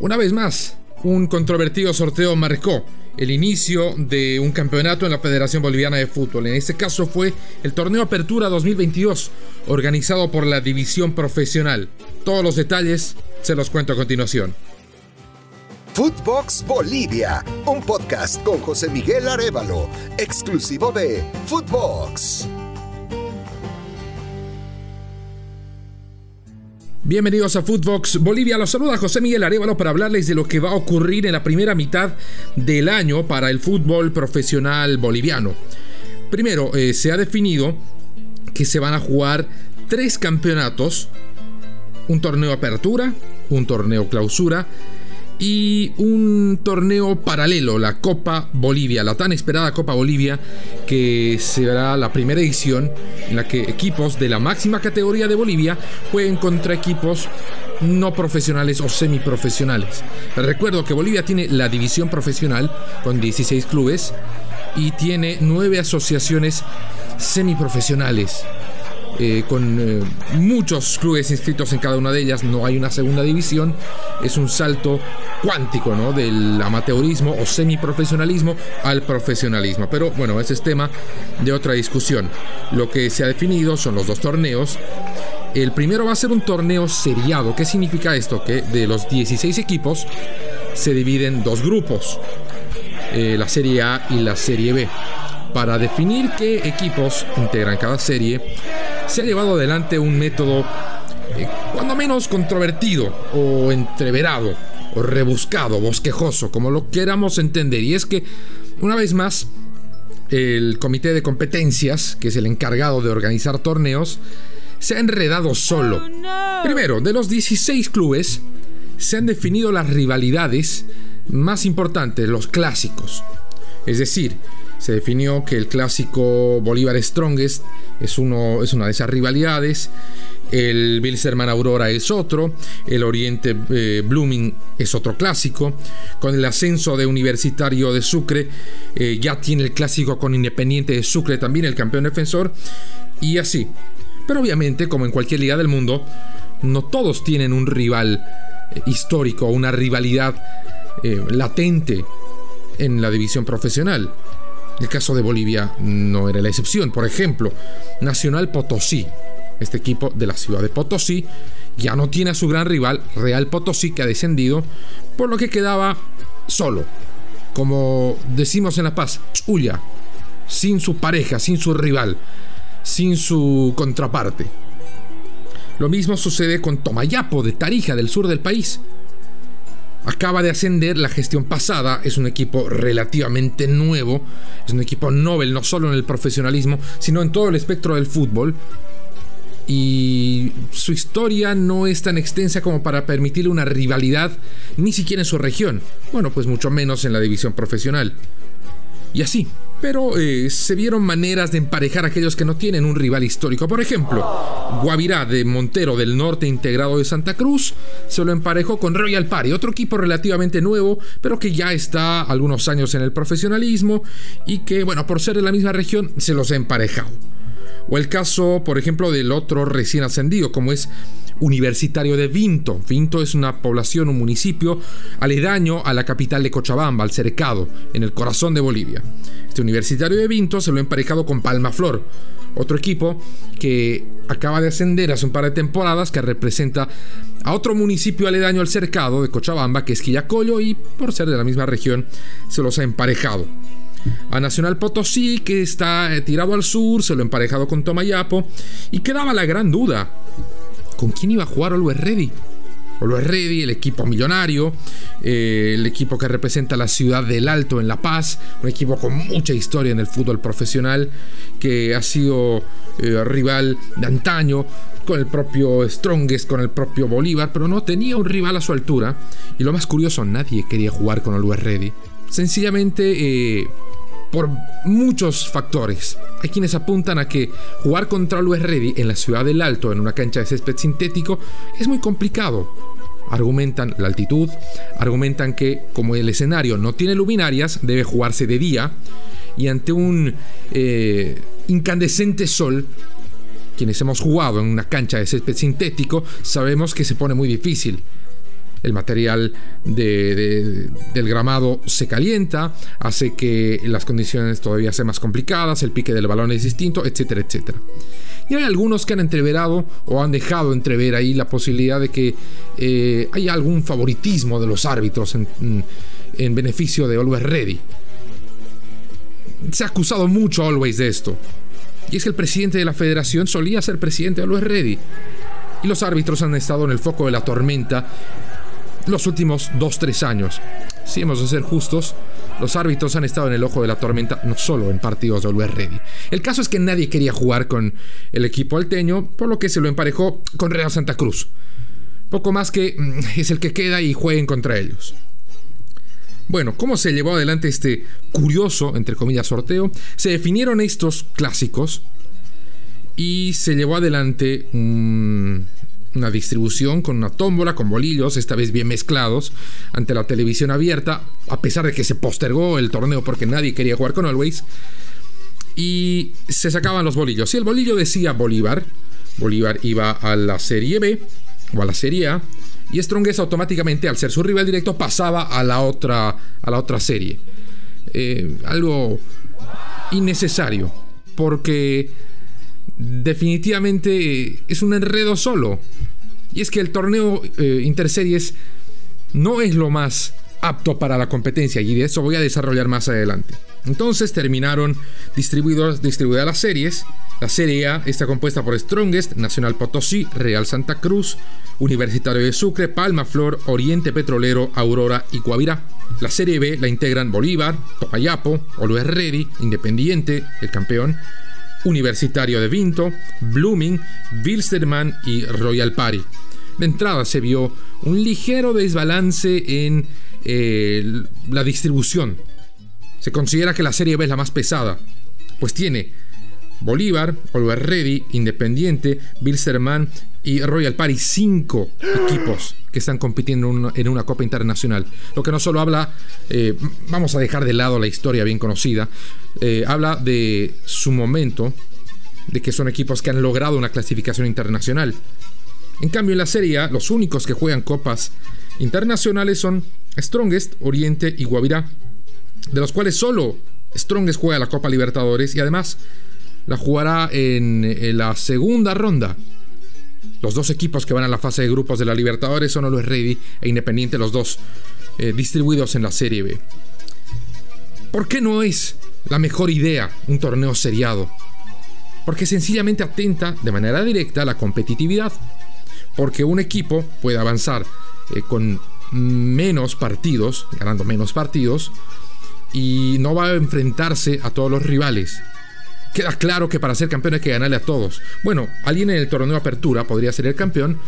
Una vez más, un controvertido sorteo marcó el inicio de un campeonato en la Federación Boliviana de Fútbol. En este caso fue el Torneo Apertura 2022, organizado por la División Profesional. Todos los detalles se los cuento a continuación. Footbox Bolivia, un podcast con José Miguel Arevalo, exclusivo de Footbox. Bienvenidos a Footbox Bolivia. Los saluda José Miguel Arevalo para hablarles de lo que va a ocurrir en la primera mitad del año para el fútbol profesional boliviano. Primero, eh, se ha definido que se van a jugar tres campeonatos: un torneo apertura, un torneo clausura y un torneo paralelo, la Copa Bolivia, la tan esperada Copa Bolivia, que será la primera edición en la que equipos de la máxima categoría de Bolivia jueguen contra equipos no profesionales o semiprofesionales. Recuerdo que Bolivia tiene la división profesional con 16 clubes y tiene 9 asociaciones semiprofesionales. Eh, con eh, muchos clubes inscritos en cada una de ellas, no hay una segunda división, es un salto cuántico ¿no? del amateurismo o semiprofesionalismo al profesionalismo. Pero bueno, ese es tema de otra discusión. Lo que se ha definido son los dos torneos. El primero va a ser un torneo seriado. ¿Qué significa esto? Que de los 16 equipos se dividen dos grupos, eh, la Serie A y la Serie B. Para definir qué equipos integran cada serie, se ha llevado adelante un método eh, cuando menos controvertido o entreverado o rebuscado, bosquejoso, como lo queramos entender. Y es que, una vez más, el comité de competencias, que es el encargado de organizar torneos, se ha enredado solo. Primero, de los 16 clubes, se han definido las rivalidades más importantes, los clásicos. Es decir, se definió que el clásico Bolívar Strongest es, uno, es una de esas rivalidades. El Bilzerman Aurora es otro, el Oriente eh, Blooming es otro clásico. Con el ascenso de Universitario de Sucre, eh, ya tiene el clásico con Independiente de Sucre también, el campeón defensor, y así. Pero obviamente, como en cualquier liga del mundo, no todos tienen un rival eh, histórico, una rivalidad latente en la división profesional. El caso de Bolivia no era la excepción. Por ejemplo, Nacional Potosí, este equipo de la ciudad de Potosí, ya no tiene a su gran rival, Real Potosí, que ha descendido, por lo que quedaba solo. Como decimos en La Paz, chulla, sin su pareja, sin su rival, sin su contraparte. Lo mismo sucede con Tomayapo de Tarija, del sur del país acaba de ascender la gestión pasada, es un equipo relativamente nuevo, es un equipo Nobel no solo en el profesionalismo, sino en todo el espectro del fútbol. Y su historia no es tan extensa como para permitirle una rivalidad, ni siquiera en su región, bueno, pues mucho menos en la división profesional. Y así, pero eh, se vieron maneras de emparejar a aquellos que no tienen un rival histórico. Por ejemplo, Guavirá de Montero del Norte integrado de Santa Cruz se lo emparejó con Royal Party, otro equipo relativamente nuevo, pero que ya está algunos años en el profesionalismo y que, bueno, por ser de la misma región, se los ha emparejado. O el caso, por ejemplo, del otro recién ascendido, como es Universitario de Vinto. Vinto es una población, un municipio aledaño a la capital de Cochabamba, al Cercado, en el corazón de Bolivia. Este Universitario de Vinto se lo ha emparejado con Palma Flor, otro equipo que acaba de ascender hace un par de temporadas, que representa a otro municipio aledaño al cercado de Cochabamba, que es Quillacollo, y por ser de la misma región, se los ha emparejado. A Nacional Potosí, que está eh, tirado al sur, se lo emparejado con Tomayapo, y quedaba la gran duda ¿con quién iba a jugar Always Ready? Always Ready, el equipo millonario, eh, el equipo que representa la ciudad del Alto en La Paz, un equipo con mucha historia en el fútbol profesional, que ha sido eh, rival de antaño, con el propio Strongest, con el propio Bolívar, pero no tenía un rival a su altura. Y lo más curioso, nadie quería jugar con Always Ready. Sencillamente por muchos factores. Hay quienes apuntan a que jugar contra Luis Ready en la ciudad del Alto, en una cancha de césped sintético, es muy complicado. Argumentan la altitud, argumentan que como el escenario no tiene luminarias, debe jugarse de día y ante un eh, incandescente sol, quienes hemos jugado en una cancha de césped sintético, sabemos que se pone muy difícil. El material del gramado se calienta, hace que las condiciones todavía sean más complicadas, el pique del balón es distinto, etcétera, etcétera. Y hay algunos que han entreverado o han dejado entrever ahí la posibilidad de que eh, haya algún favoritismo de los árbitros en, en beneficio de Always Ready. Se ha acusado mucho a Always de esto. Y es que el presidente de la federación solía ser presidente de Always Ready. Y los árbitros han estado en el foco de la tormenta los últimos 2-3 años. Si hemos de ser justos, los árbitros han estado en el ojo de la tormenta no solo en partidos de Always Ready. El caso es que nadie quería jugar con el equipo alteño, por lo que se lo emparejó con Real Santa Cruz. Poco más que mm, es el que queda y jueguen contra ellos. Bueno, ¿cómo se llevó adelante este curioso, entre comillas, sorteo? Se definieron estos clásicos y se llevó adelante una distribución con una tómbola, con bolillos, esta vez bien mezclados, ante la televisión abierta, a pesar de que se postergó el torneo porque nadie quería jugar con Always. Y se sacaban los bolillos. Si el bolillo decía Bolívar, Bolívar iba a la Serie B o a la Serie A y Strongest automáticamente, al ser su rival directo, pasaba a la otra, a la otra serie. Eh, algo innecesario, porque definitivamente es un enredo solo. Y es que el torneo eh, interseries no es lo más apto para la competencia y de eso voy a desarrollar más adelante. Entonces terminaron distribuidas las series. La Serie A está compuesta por Strongest, Nacional Potosí, Real Santa Cruz, Universitario de Sucre, Palma Flor, Oriente Petrolero, Aurora y Guavirá. La Serie B la integran Bolívar, Topayapo, Olues Ready, Independiente, el campeón, Universitario de Vinto, Blooming, Wilstermann y Royal Party. De entrada se vio un ligero desbalance en eh, la distribución. Se considera que la Serie B es la más pesada, pues tiene Bolívar, Oliver Ready, Independiente, Wilstermann y Royal Party, cinco equipos que están compitiendo en una Copa Internacional. Lo que no solo habla, eh, vamos a dejar de lado la historia bien conocida, eh, habla de su momento, de que son equipos que han logrado una clasificación internacional. En cambio, en la Serie A, los únicos que juegan copas internacionales son Strongest, Oriente y Guavirá, de los cuales solo Strongest juega la Copa Libertadores y además la jugará en la segunda ronda los dos equipos que van a la fase de grupos de la Libertadores son Always Ready e Independiente, los dos eh, distribuidos en la Serie B. ¿Por qué no es la mejor idea un torneo seriado? Porque sencillamente atenta de manera directa a la competitividad. Porque un equipo puede avanzar eh, con menos partidos, ganando menos partidos, y no va a enfrentarse a todos los rivales. Queda claro que para ser campeón hay que ganarle a todos. Bueno, alguien en el torneo Apertura podría ser el campeón,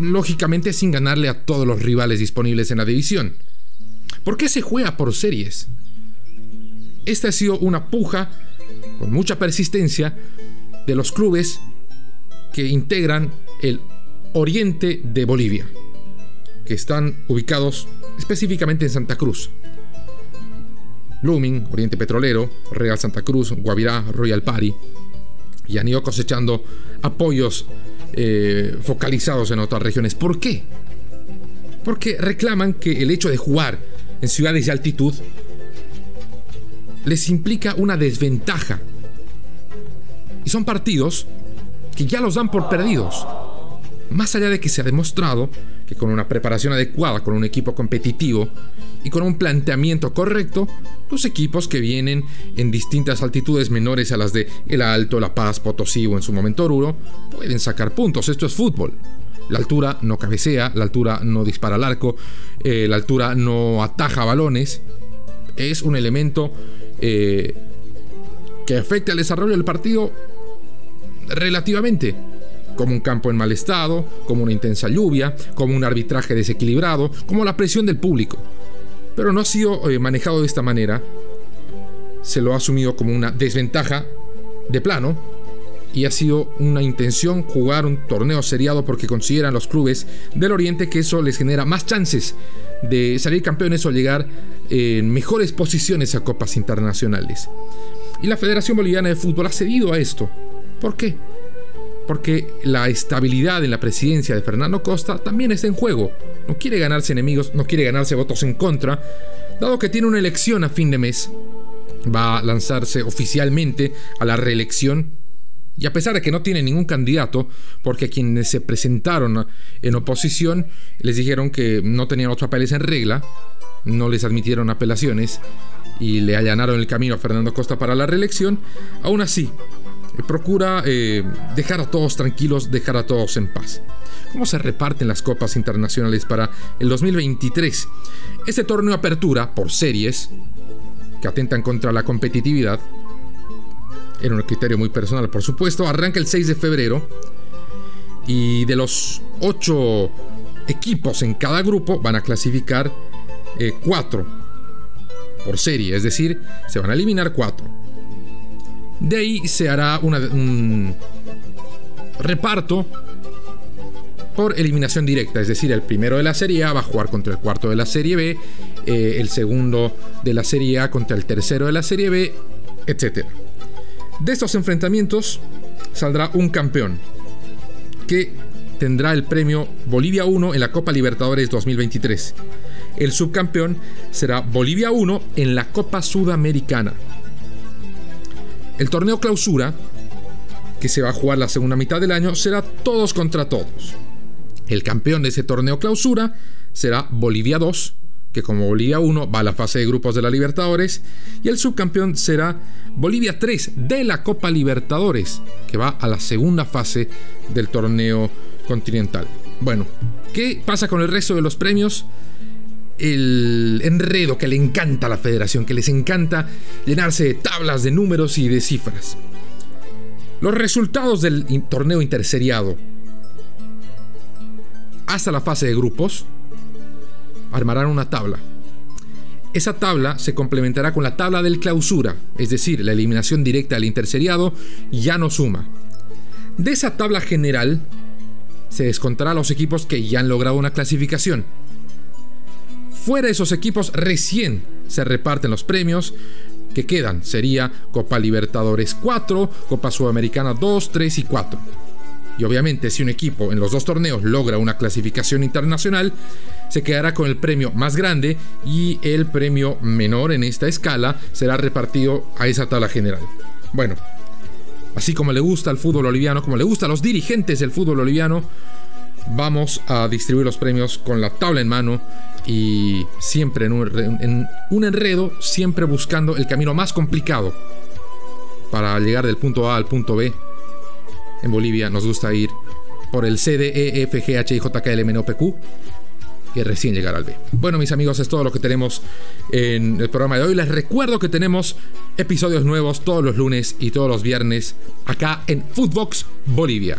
lógicamente sin ganarle a todos los rivales disponibles en la división. ¿Por qué se juega por series? Esta ha sido una puja con mucha persistencia de los clubes que integran el oriente de Bolivia, que están ubicados específicamente en Santa Cruz. Blooming, Oriente Petrolero, Real Santa Cruz, Guavirá, Royal Party, y han ido cosechando apoyos eh, focalizados en otras regiones. ¿Por qué? Porque reclaman que el hecho de jugar en ciudades de altitud les implica una desventaja. Y son partidos que ya los dan por perdidos. Más allá de que se ha demostrado que con una preparación adecuada, con un equipo competitivo y con un planteamiento correcto, los equipos que vienen en distintas altitudes menores a las de El Alto, La Paz, Potosí o en su momento Oruro, pueden sacar puntos. Esto es fútbol. La altura no cabecea, la altura no dispara al arco, eh, la altura no ataja balones. Es un elemento eh, que afecta al desarrollo del partido relativamente como un campo en mal estado, como una intensa lluvia, como un arbitraje desequilibrado, como la presión del público. Pero no ha sido eh, manejado de esta manera, se lo ha asumido como una desventaja de plano y ha sido una intención jugar un torneo seriado porque consideran los clubes del Oriente que eso les genera más chances de salir campeones o llegar en mejores posiciones a copas internacionales. Y la Federación Boliviana de Fútbol ha cedido a esto. ¿Por qué? Porque la estabilidad en la presidencia de Fernando Costa también está en juego. No quiere ganarse enemigos, no quiere ganarse votos en contra, dado que tiene una elección a fin de mes. Va a lanzarse oficialmente a la reelección y a pesar de que no tiene ningún candidato, porque quienes se presentaron en oposición les dijeron que no tenían los papeles en regla, no les admitieron apelaciones y le allanaron el camino a Fernando Costa para la reelección, aún así procura eh, dejar a todos tranquilos, dejar a todos en paz. ¿Cómo se reparten las copas internacionales para el 2023? Este torneo apertura por series, que atentan contra la competitividad, en un criterio muy personal por supuesto, arranca el 6 de febrero y de los 8 equipos en cada grupo van a clasificar 4 eh, por serie, es decir, se van a eliminar 4. De ahí se hará un reparto por eliminación directa, es decir, el primero de la Serie A va a jugar contra el cuarto de la Serie B, eh, el segundo de la Serie A contra el tercero de la Serie B, etc. De estos enfrentamientos saldrá un campeón que tendrá el premio Bolivia 1 en la Copa Libertadores 2023. El subcampeón será Bolivia 1 en la Copa Sudamericana. El torneo clausura, que se va a jugar la segunda mitad del año, será todos contra todos. El campeón de ese torneo clausura será Bolivia 2, que como Bolivia 1 va a la fase de grupos de la Libertadores, y el subcampeón será Bolivia 3 de la Copa Libertadores, que va a la segunda fase del torneo continental. Bueno, ¿qué pasa con el resto de los premios? El enredo que le encanta a la federación, que les encanta llenarse de tablas, de números y de cifras. Los resultados del torneo interseriado hasta la fase de grupos armarán una tabla. Esa tabla se complementará con la tabla del clausura, es decir, la eliminación directa del interseriado ya no suma. De esa tabla general se descontará a los equipos que ya han logrado una clasificación Fuera de esos equipos recién se reparten los premios que quedan. Sería Copa Libertadores 4, Copa Sudamericana 2, 3 y 4. Y obviamente si un equipo en los dos torneos logra una clasificación internacional, se quedará con el premio más grande y el premio menor en esta escala será repartido a esa tabla general. Bueno, así como le gusta al fútbol boliviano, como le gusta a los dirigentes del fútbol boliviano, vamos a distribuir los premios con la tabla en mano y siempre en un, enredo, siempre buscando el camino más complicado para llegar del punto A al punto B. En Bolivia nos gusta ir por el C, D, E, F, y recién llegar al B. Bueno, mis amigos, es todo lo que tenemos en el programa de hoy. Les recuerdo que tenemos episodios nuevos todos los lunes y todos los viernes acá en Footbox Bolivia.